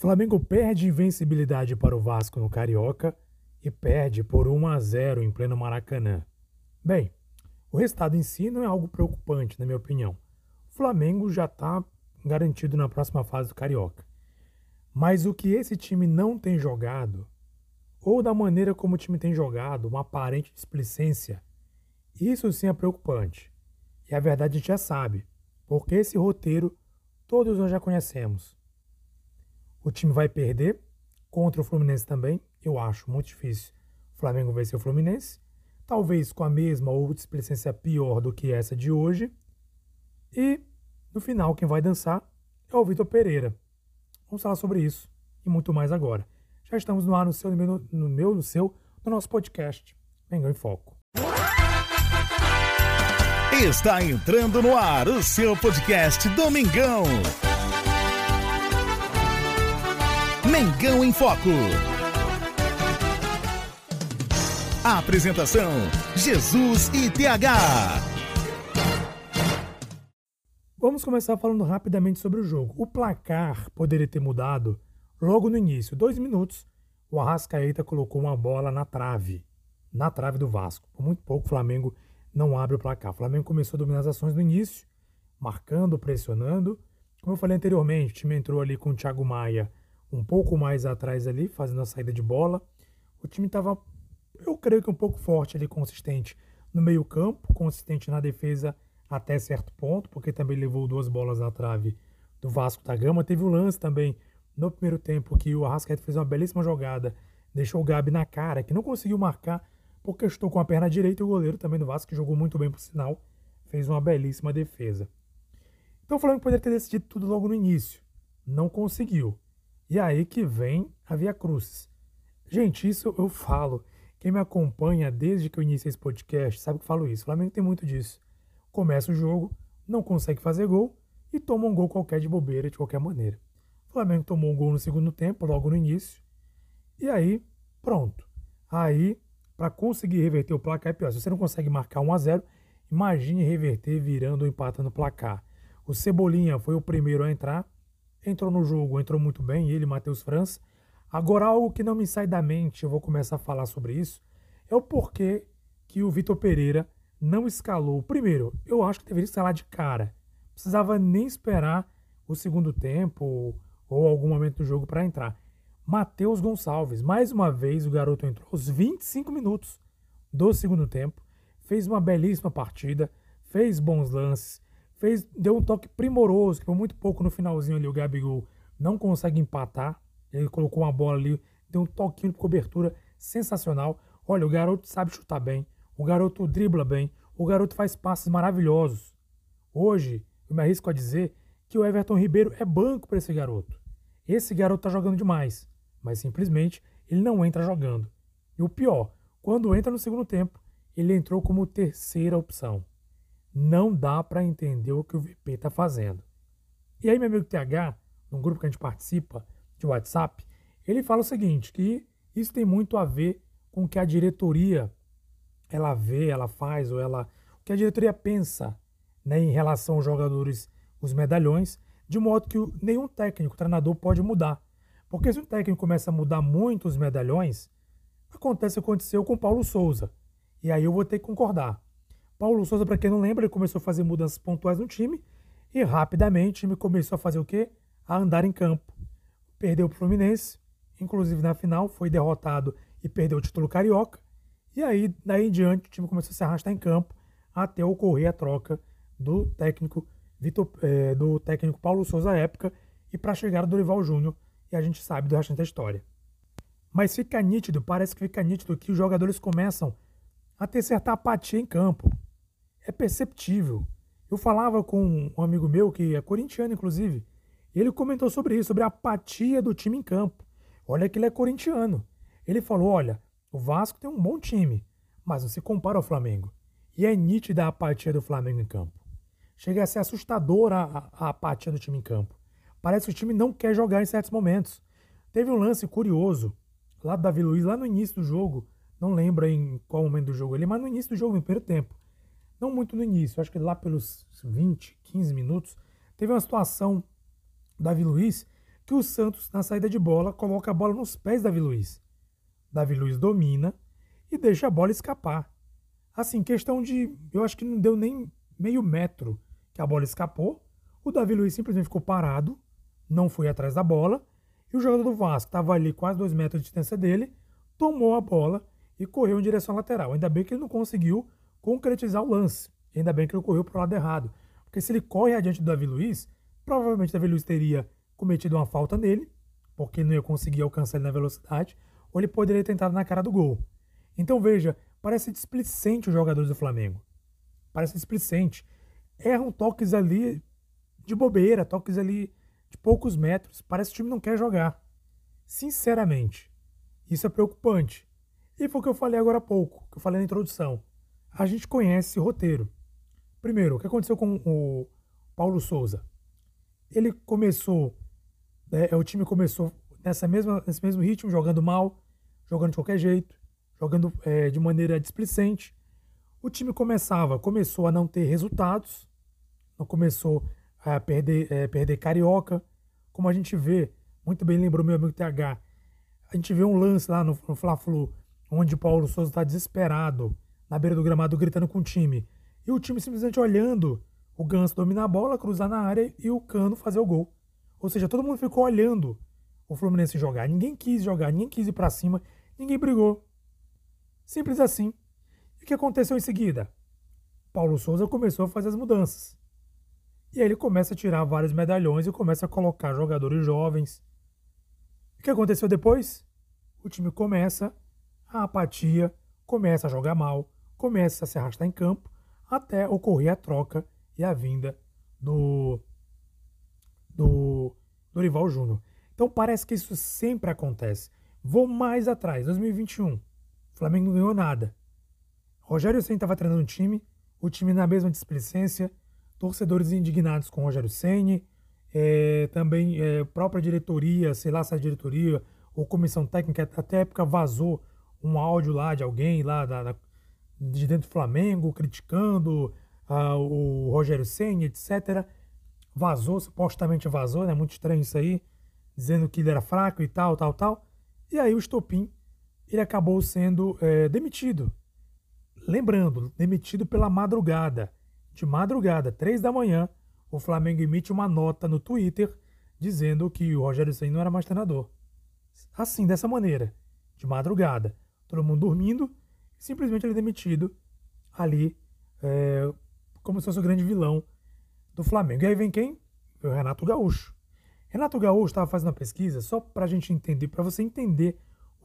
Flamengo perde invencibilidade para o Vasco no Carioca e perde por 1 a 0 em pleno Maracanã. Bem, o resultado em si não é algo preocupante, na minha opinião. O Flamengo já está garantido na próxima fase do Carioca. Mas o que esse time não tem jogado, ou da maneira como o time tem jogado, uma aparente displicência, isso sim é preocupante. E a verdade a gente já sabe, porque esse roteiro todos nós já conhecemos. O time vai perder contra o Fluminense também. Eu acho muito difícil o Flamengo vencer o Fluminense. Talvez com a mesma ou displicência pior do que essa de hoje. E no final, quem vai dançar é o Vitor Pereira. Vamos falar sobre isso e muito mais agora. Já estamos no ar no seu, no meu, no, seu, no nosso podcast. Mengão em Foco. Está entrando no ar o seu podcast Domingão. Mengão em Foco. A apresentação: Jesus e TH. Vamos começar falando rapidamente sobre o jogo. O placar poderia ter mudado logo no início. Dois minutos, o Arrascaeta colocou uma bola na trave, na trave do Vasco. Por muito pouco, o Flamengo não abre o placar. O Flamengo começou a dominar as ações no início, marcando, pressionando. Como eu falei anteriormente, o time entrou ali com o Thiago Maia um pouco mais atrás ali, fazendo a saída de bola. O time estava, eu creio que um pouco forte ali, consistente no meio campo, consistente na defesa até certo ponto, porque também levou duas bolas na trave do Vasco da Gama. Teve o um lance também no primeiro tempo que o Arrascaeta fez uma belíssima jogada, deixou o Gabi na cara, que não conseguiu marcar porque estou com a perna direita e o goleiro também do Vasco, que jogou muito bem por sinal, fez uma belíssima defesa. Então o Flamengo poderia ter decidido tudo logo no início. Não conseguiu. E aí que vem a Via Cruz. Gente, isso eu falo. Quem me acompanha desde que eu iniciei esse podcast sabe que eu falo isso. O Flamengo tem muito disso. Começa o jogo, não consegue fazer gol e toma um gol qualquer de bobeira, de qualquer maneira. O Flamengo tomou um gol no segundo tempo, logo no início. E aí, pronto. Aí, para conseguir reverter o placar é pior. Se você não consegue marcar 1 a 0 imagine reverter virando ou empatando o placar. O Cebolinha foi o primeiro a entrar, entrou no jogo, entrou muito bem, ele, Matheus França. Agora, algo que não me sai da mente, eu vou começar a falar sobre isso, é o porquê que o Vitor Pereira não escalou. Primeiro, eu acho que deveria escalar de cara. Precisava nem esperar o segundo tempo ou, algum momento do jogo para entrar. Matheus Gonçalves, mais uma vez o garoto entrou aos 25 minutos do segundo tempo, fez uma belíssima partida, fez bons lances, fez, deu um toque primoroso, que foi muito pouco no finalzinho ali, o Gabigol não consegue empatar. Ele colocou uma bola ali, deu um toquinho de cobertura sensacional. Olha, o garoto sabe chutar bem, o garoto dribla bem, o garoto faz passes maravilhosos. Hoje, eu me arrisco a dizer que o Everton Ribeiro é banco para esse garoto. Esse garoto tá jogando demais, mas simplesmente ele não entra jogando. E o pior, quando entra no segundo tempo, ele entrou como terceira opção não dá para entender o que o VP está fazendo. E aí, meu amigo TH, num grupo que a gente participa de WhatsApp, ele fala o seguinte, que isso tem muito a ver com o que a diretoria ela vê, ela faz, ou ela. o que a diretoria pensa né, em relação aos jogadores, os medalhões, de modo que nenhum técnico, treinador pode mudar. Porque se um técnico começa a mudar muito os medalhões, acontece o que aconteceu com o Paulo Souza. E aí eu vou ter que concordar. Paulo Souza, para quem não lembra, ele começou a fazer mudanças pontuais no time e rapidamente o time começou a fazer o quê? A andar em campo. Perdeu para o Fluminense, inclusive na final, foi derrotado e perdeu o título carioca. E aí, daí em diante, o time começou a se arrastar em campo até ocorrer a troca do técnico Vitor, é, do técnico Paulo Souza à época e para chegar do Dorival Júnior, e a gente sabe do resto da história. Mas fica nítido, parece que fica nítido que os jogadores começam a ter certa apatia em campo é perceptível. Eu falava com um amigo meu, que é corintiano, inclusive, e ele comentou sobre isso, sobre a apatia do time em campo. Olha que ele é corintiano. Ele falou: olha, o Vasco tem um bom time, mas não se compara ao Flamengo. E é nítida a apatia do Flamengo em campo. Chega a ser assustadora a, a apatia do time em campo. Parece que o time não quer jogar em certos momentos. Teve um lance curioso lá do Davi Luiz, lá no início do jogo. Não lembro em qual momento do jogo ele, mas no início do jogo, no primeiro tempo não muito no início, acho que lá pelos 20, 15 minutos, teve uma situação, Davi Luiz, que o Santos, na saída de bola, coloca a bola nos pés da Davi Luiz. Davi Luiz domina e deixa a bola escapar. Assim, questão de. Eu acho que não deu nem meio metro que a bola escapou. O Davi Luiz simplesmente ficou parado, não foi atrás da bola. E o jogador do Vasco estava ali quase dois metros de distância dele, tomou a bola e correu em direção lateral. Ainda bem que ele não conseguiu concretizar o lance. Ainda bem que ele correu para o lado errado. Porque se ele corre adiante do Davi Luiz, provavelmente o Davi Luiz teria cometido uma falta nele, porque não ia conseguir alcançar ele na velocidade, ou ele poderia ter na cara do gol. Então veja, parece displicente os jogadores do Flamengo. Parece displicente. Erram toques ali de bobeira, toques ali de poucos metros. Parece que o time não quer jogar. Sinceramente, isso é preocupante. E foi o que eu falei agora há pouco, que eu falei na introdução. A gente conhece esse roteiro. Primeiro, o que aconteceu com o Paulo Souza? Ele começou, né, o time começou nessa mesma, nesse mesmo ritmo, jogando mal, jogando de qualquer jeito, jogando é, de maneira displicente. O time começava, começou a não ter resultados, não começou a perder, é, perder carioca, como a gente vê, muito bem lembrou meu amigo TH, a gente vê um lance lá no, no Fla-Flu, onde o Paulo Souza está desesperado, na beira do gramado, gritando com o time. E o time simplesmente olhando o Ganso dominar a bola, cruzar na área e o Cano fazer o gol. Ou seja, todo mundo ficou olhando o Fluminense jogar. Ninguém quis jogar, ninguém quis ir para cima, ninguém brigou. Simples assim. E o que aconteceu em seguida? Paulo Souza começou a fazer as mudanças. E aí ele começa a tirar vários medalhões e começa a colocar jogadores jovens. O que aconteceu depois? O time começa a apatia, começa a jogar mal, começa a se arrastar em campo, até ocorrer a troca e a vinda do, do Dorival Júnior. Então parece que isso sempre acontece. Vou mais atrás, 2021. Flamengo não ganhou nada. Rogério Senna estava treinando o time, o time na mesma displicência, torcedores indignados com Rogério Senna, é, também é, própria diretoria, sei lá se é a diretoria ou comissão técnica, até época vazou um áudio lá de alguém lá da, da, de dentro do Flamengo criticando uh, o Rogério Senna, etc. Vazou, supostamente vazou, né? Muito estranho isso aí, dizendo que ele era fraco e tal, tal, tal. E aí o Estopim ele acabou sendo é, demitido. Lembrando, demitido pela madrugada. De madrugada, três da manhã, o Flamengo emite uma nota no Twitter dizendo que o Rogério Senna não era mais treinador. Assim, dessa maneira, de madrugada, todo mundo dormindo, simplesmente ele é demitido ali, é, como se fosse o grande vilão do Flamengo. E aí vem quem? O Renato Gaúcho. Renato Gaúcho estava fazendo uma pesquisa só para a gente entender, para você entender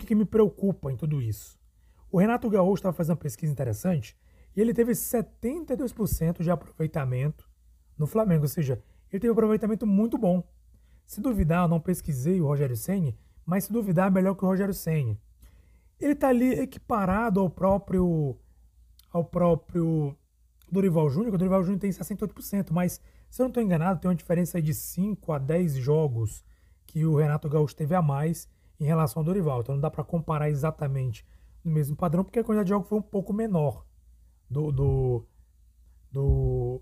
que, que me preocupa em tudo isso? O Renato Gaúcho estava fazendo uma pesquisa interessante e ele teve 72% de aproveitamento no Flamengo, ou seja, ele teve um aproveitamento muito bom. Se duvidar, eu não pesquisei o Rogério Senni, mas se duvidar, é melhor que o Rogério Senni. Ele está ali equiparado ao próprio ao próprio Dorival Júnior, o Dorival Júnior tem 68%, mas se eu não estou enganado, tem uma diferença de 5 a 10 jogos que o Renato Gaúcho teve a mais em relação ao Dorival. Então não dá para comparar exatamente no mesmo padrão, porque a quantidade de jogos foi um pouco menor do, do, do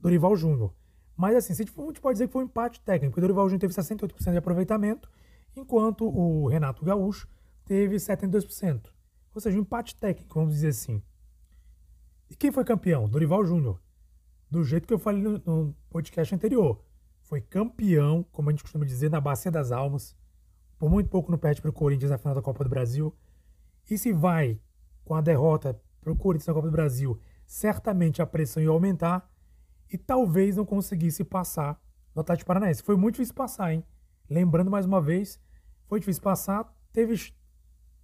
Dorival Júnior. Mas assim, a gente pode dizer que foi um empate técnico, porque o Dorival Júnior teve 68% de aproveitamento, enquanto o Renato Gaúcho teve 72%. Ou seja, um empate técnico, vamos dizer assim. E quem foi campeão? Dorival Júnior. Do jeito que eu falei no, podcast anterior. Foi campeão, como a gente costuma dizer, na Bacia das Almas por muito pouco não perde para o Corinthians na final da Copa do Brasil. E se vai com a derrota para o Corinthians na Copa do Brasil, certamente a pressão ia aumentar e talvez não conseguisse passar no Atlético Paranaense. Foi muito difícil passar, hein? Lembrando mais uma vez, foi difícil passar, teve,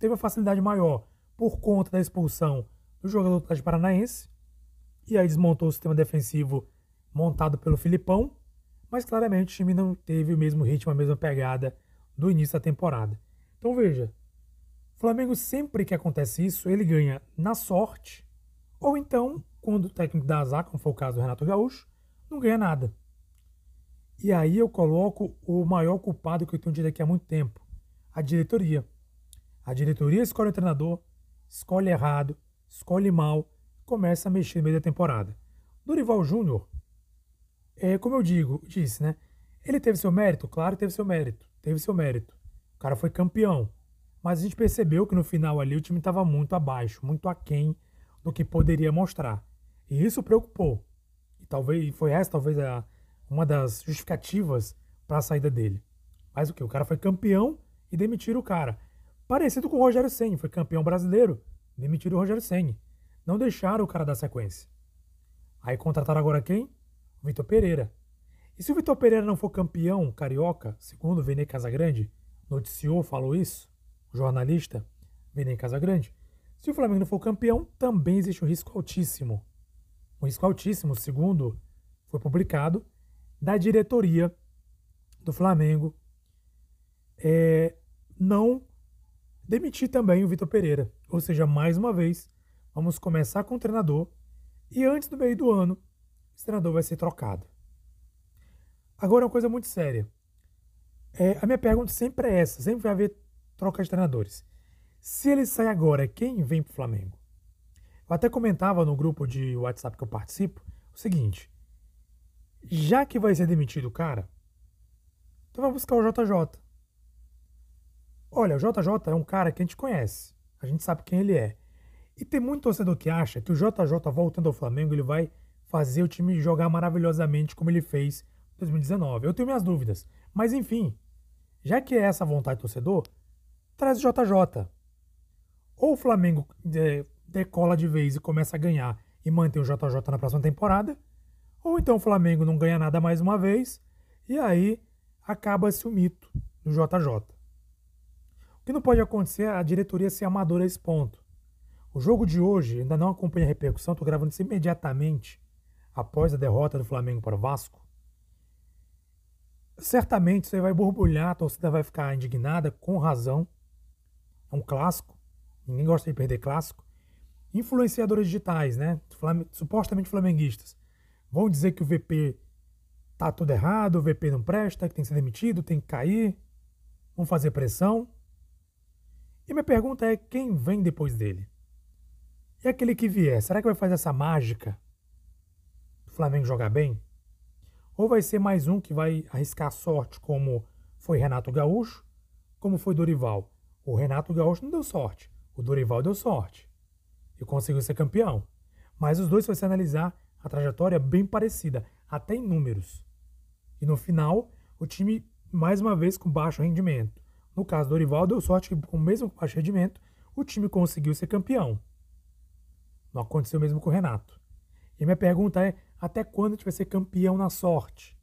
teve uma facilidade maior por conta da expulsão do jogador do Atlético Paranaense, e aí desmontou o sistema defensivo montado pelo Filipão, mas claramente o time não teve o mesmo ritmo, a mesma pegada do início da temporada. Então veja, o Flamengo sempre que acontece isso, ele ganha na sorte, ou então, quando o técnico dá azar, como foi o caso do Renato Gaúcho, não ganha nada. E aí eu coloco o maior culpado que eu tenho dito aqui há muito tempo, a diretoria. A diretoria escolhe o treinador, escolhe errado, escolhe mal, começa a mexer no meio da temporada. Dorival Júnior, é, como eu digo, disse, né? Ele teve seu mérito? Claro, teve seu mérito. Teve seu mérito. O cara foi campeão. Mas a gente percebeu que no final ali o time estava muito abaixo, muito aquém do que poderia mostrar. E isso preocupou. E talvez foi essa talvez a, uma das justificativas para a saída dele. Mas o que? O cara foi campeão e demitiram o cara. Parecido com o Rogério Senni, foi campeão brasileiro, demitiram o Rogério Senni. Não deixaram o cara dar sequência. Aí contrataram agora quem? O Vitor Pereira. E se o Vitor Pereira não for campeão carioca, segundo o Vene Casagrande, noticiou, falou isso, o jornalista Vene Casagrande, se o Flamengo não for campeão, também existe um risco altíssimo. Um risco altíssimo, segundo foi publicado, da diretoria do Flamengo é, não demitir também o Vitor Pereira. Ou seja, mais uma vez, vamos começar com o treinador e antes do meio do ano, esse treinador vai ser trocado. Agora, uma coisa muito séria. É, a minha pergunta sempre é essa: sempre vai haver troca de treinadores. Se ele sai agora, quem vem para o Flamengo? Eu até comentava no grupo de WhatsApp que eu participo o seguinte: já que vai ser demitido o cara, então vai buscar o JJ. Olha, o JJ é um cara que a gente conhece, a gente sabe quem ele é. E tem muito torcedor que acha que o JJ voltando ao Flamengo ele vai fazer o time jogar maravilhosamente como ele fez em 2019. Eu tenho minhas dúvidas. Mas enfim, já que é essa vontade do torcedor, traz o JJ. Ou o Flamengo é, decola de vez e começa a ganhar e mantém o JJ na próxima temporada, ou então o Flamengo não ganha nada mais uma vez e aí acaba-se o mito do JJ. O que não pode acontecer é a diretoria ser amadora a esse ponto. O jogo de hoje ainda não acompanha a repercussão, estou gravando isso imediatamente após a derrota do Flamengo para o Vasco. Certamente isso aí vai borbulhar, a torcida vai ficar indignada, com razão. É um clássico, ninguém gosta de perder clássico. Influenciadores digitais, né? supostamente flamenguistas, vão dizer que o VP tá tudo errado, o VP não presta, que tem que ser demitido, tem que cair, vão fazer pressão. E minha pergunta é: quem vem depois dele? E aquele que vier, será que vai fazer essa mágica do Flamengo jogar bem? Ou vai ser mais um que vai arriscar sorte, como foi Renato Gaúcho, como foi Dorival? O Renato Gaúcho não deu sorte, o Dorival deu sorte e conseguiu ser campeão. Mas os dois, se você analisar, a trajetória é bem parecida, até em números. E no final, o time, mais uma vez, com baixo rendimento. No caso do Dorival, deu sorte que, com o mesmo baixo rendimento, o time conseguiu ser campeão. Não aconteceu mesmo com o Renato. E minha pergunta é: até quando a gente vai ser campeão na sorte?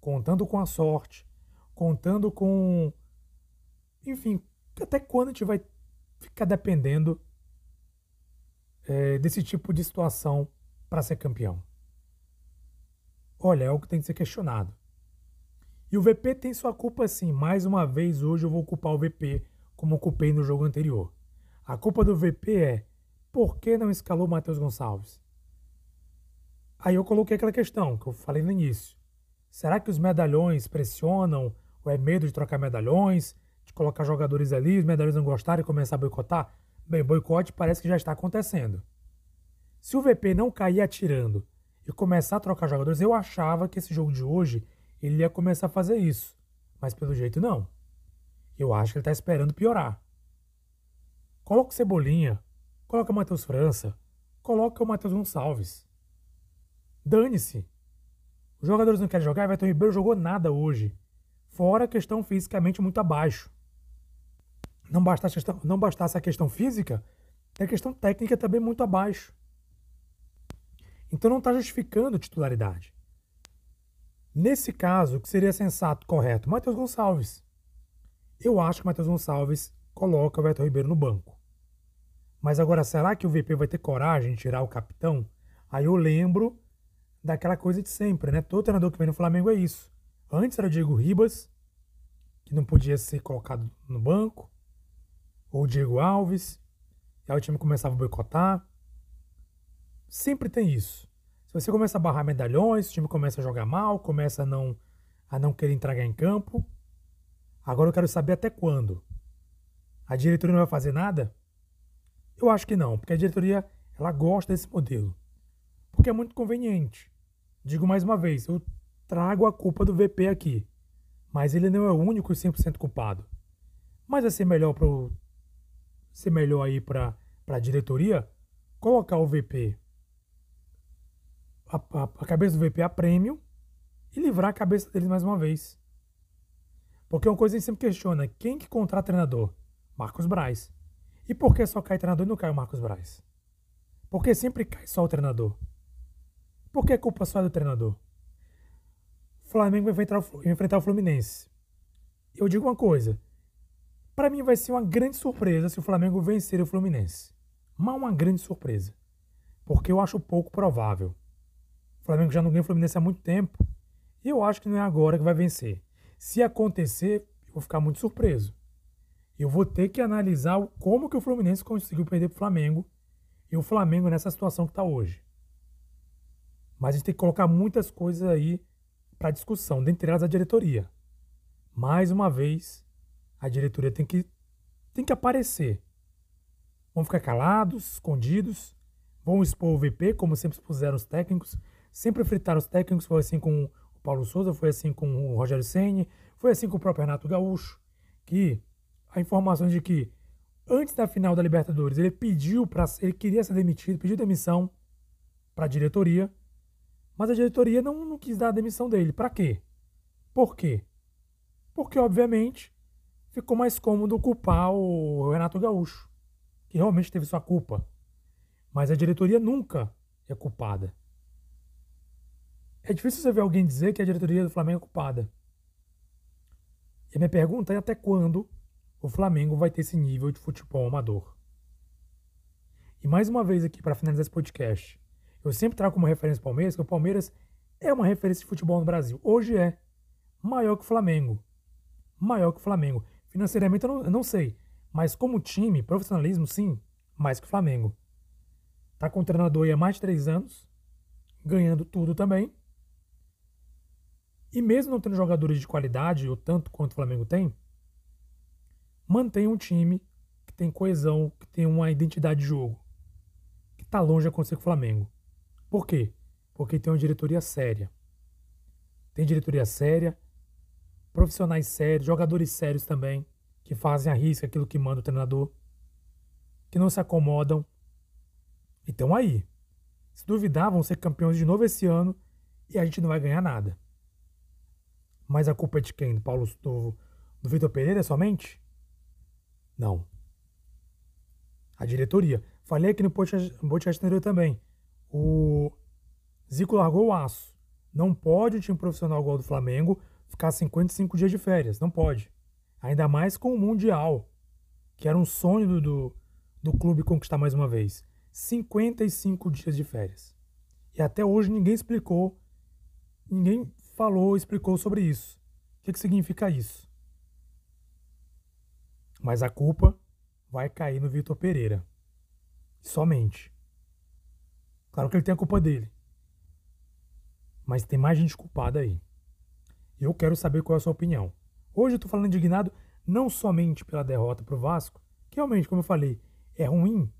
Contando com a sorte, contando com. Enfim, até quando a gente vai ficar dependendo é, desse tipo de situação para ser campeão? Olha, é algo que tem que ser questionado. E o VP tem sua culpa sim. Mais uma vez, hoje eu vou culpar o VP, como ocupei no jogo anterior. A culpa do VP é por que não escalou Matheus Gonçalves? Aí eu coloquei aquela questão que eu falei no início. Será que os medalhões pressionam ou é medo de trocar medalhões, de colocar jogadores ali, os medalhões não gostarem e começar a boicotar? Bem, boicote parece que já está acontecendo. Se o VP não cair atirando e começar a trocar jogadores, eu achava que esse jogo de hoje ele ia começar a fazer isso. Mas pelo jeito não. Eu acho que ele está esperando piorar. Coloca o Cebolinha, Coloca o Matheus França. Coloca o Matheus Gonçalves. Dane-se. Os jogadores não querem jogar. Everton Ribeiro jogou nada hoje. Fora a questão fisicamente muito abaixo. Não bastasse, questão, não bastasse a questão física, tem a questão técnica também muito abaixo. Então não está justificando titularidade. Nesse caso, o que seria sensato, correto? Matheus Gonçalves. Eu acho que Matheus Gonçalves coloca o Everton Ribeiro no banco. Mas agora, será que o VP vai ter coragem de tirar o capitão? Aí eu lembro daquela coisa de sempre, né? Todo treinador que vem no Flamengo é isso. Antes era o Diego Ribas, que não podia ser colocado no banco, ou o Diego Alves, e aí o time começava a boicotar. Sempre tem isso. Se você começa a barrar medalhões, o time começa a jogar mal, começa a não, a não querer entregar em campo. Agora eu quero saber até quando. A diretoria não vai fazer nada? Eu acho que não, porque a diretoria ela gosta desse modelo. Porque é muito conveniente. Digo mais uma vez, eu trago a culpa do VP aqui. Mas ele não é o único e 100% culpado. Mas vai ser melhor para ser melhor aí para a diretoria colocar o VP a, a, a, cabeça do VP a prêmio e livrar a cabeça deles mais uma vez. Porque é uma coisa que a gente sempre questiona, quem que contrata treinador? Marcos Braz. E por que só cai treinador e não cai o Marcos Braz? Por que sempre cai só o treinador? Por que a culpa só é do treinador? O Flamengo vai enfrentar o, enfrentar o Fluminense. Eu digo uma coisa. Para mim vai ser uma grande surpresa se o Flamengo vencer o Fluminense. Mas uma grande surpresa. Porque eu acho pouco provável. O Flamengo já não ganha o Fluminense há muito tempo. E eu acho que não é agora que vai vencer. Se acontecer, eu vou ficar muito surpreso. Eu vou ter que analisar como que o Fluminense conseguiu perder para o Flamengo e o Flamengo nessa situação que está hoje. Mas a gente tem que colocar muitas coisas aí para discussão, dentre elas a diretoria. Mais uma vez, a diretoria tem que, tem que aparecer. Vão ficar calados, escondidos, vão expor o VP, como sempre expuseram os técnicos, sempre fritaram os técnicos, foi assim com o Paulo Souza, foi assim com o Rogério Ceni, foi assim com o próprio Renato Gaúcho, que a informação de que antes da final da Libertadores ele pediu para ele queria ser demitido, pediu demissão para a diretoria, mas a diretoria não, não quis dar a demissão dele. Para quê? Por quê? Porque obviamente ficou mais cômodo culpar o Renato Gaúcho, que realmente teve sua culpa. Mas a diretoria nunca é culpada. É difícil você ver alguém dizer que a diretoria do Flamengo é culpada. E a minha pergunta é até quando o Flamengo vai ter esse nível de futebol amador. E mais uma vez aqui para finalizar esse podcast, eu sempre trago como referência o Palmeiras, que o Palmeiras é uma referência de futebol no Brasil. Hoje é maior que o Flamengo. Maior que o Flamengo. Financeiramente eu não, eu não sei, mas como time, profissionalismo, sim, mais que o Flamengo. Tá com o treinador aí há mais de três anos, ganhando tudo também. E mesmo não tendo jogadores de qualidade, o tanto quanto o Flamengo tem, mantém um time que tem coesão, que tem uma identidade de jogo, que está longe de acontecer com o Flamengo. Por quê? Porque tem uma diretoria séria. Tem diretoria séria, profissionais sérios, jogadores sérios também, que fazem a risca aquilo que manda o treinador, que não se acomodam. E estão aí. Se duvidar, vão ser campeões de novo esse ano e a gente não vai ganhar nada. Mas a culpa é de quem? Do Paulo do, do Vitor Pereira somente? Não. A diretoria. Falei aqui no podcast anterior também. O Zico largou o aço. Não pode o time profissional igual do Flamengo ficar 55 dias de férias. Não pode. Ainda mais com o Mundial, que era um sonho do, do, do clube conquistar mais uma vez. 55 dias de férias. E até hoje ninguém explicou, ninguém falou, explicou sobre isso. O que, que significa isso? Mas a culpa vai cair no Vitor Pereira. Somente. Claro que ele tem a culpa dele. Mas tem mais gente culpada aí. Eu quero saber qual é a sua opinião. Hoje eu tô falando indignado não somente pela derrota pro Vasco, que realmente, como eu falei, é ruim.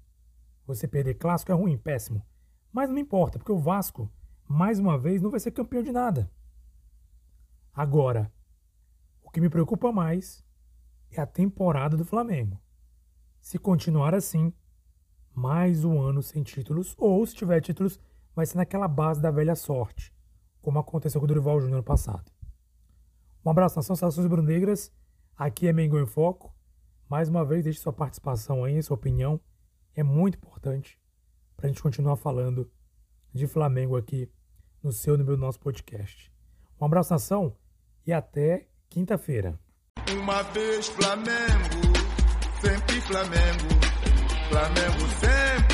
Você perder clássico é ruim, péssimo. Mas não importa, porque o Vasco, mais uma vez, não vai ser campeão de nada. Agora, o que me preocupa mais é a temporada do Flamengo. Se continuar assim, mais um ano sem títulos, ou se tiver títulos, vai ser naquela base da velha sorte, como aconteceu com o Dorival Júnior no passado. Um abraço, nação Saudações Brunegras. Aqui é Mengo em Foco. Mais uma vez, deixe sua participação aí, sua opinião. É muito importante para a gente continuar falando de Flamengo aqui no seu no meu nosso podcast. Um abraço, nação e até quinta-feira. Uma vez Flamengo, sempre Flamengo, Flamengo sempre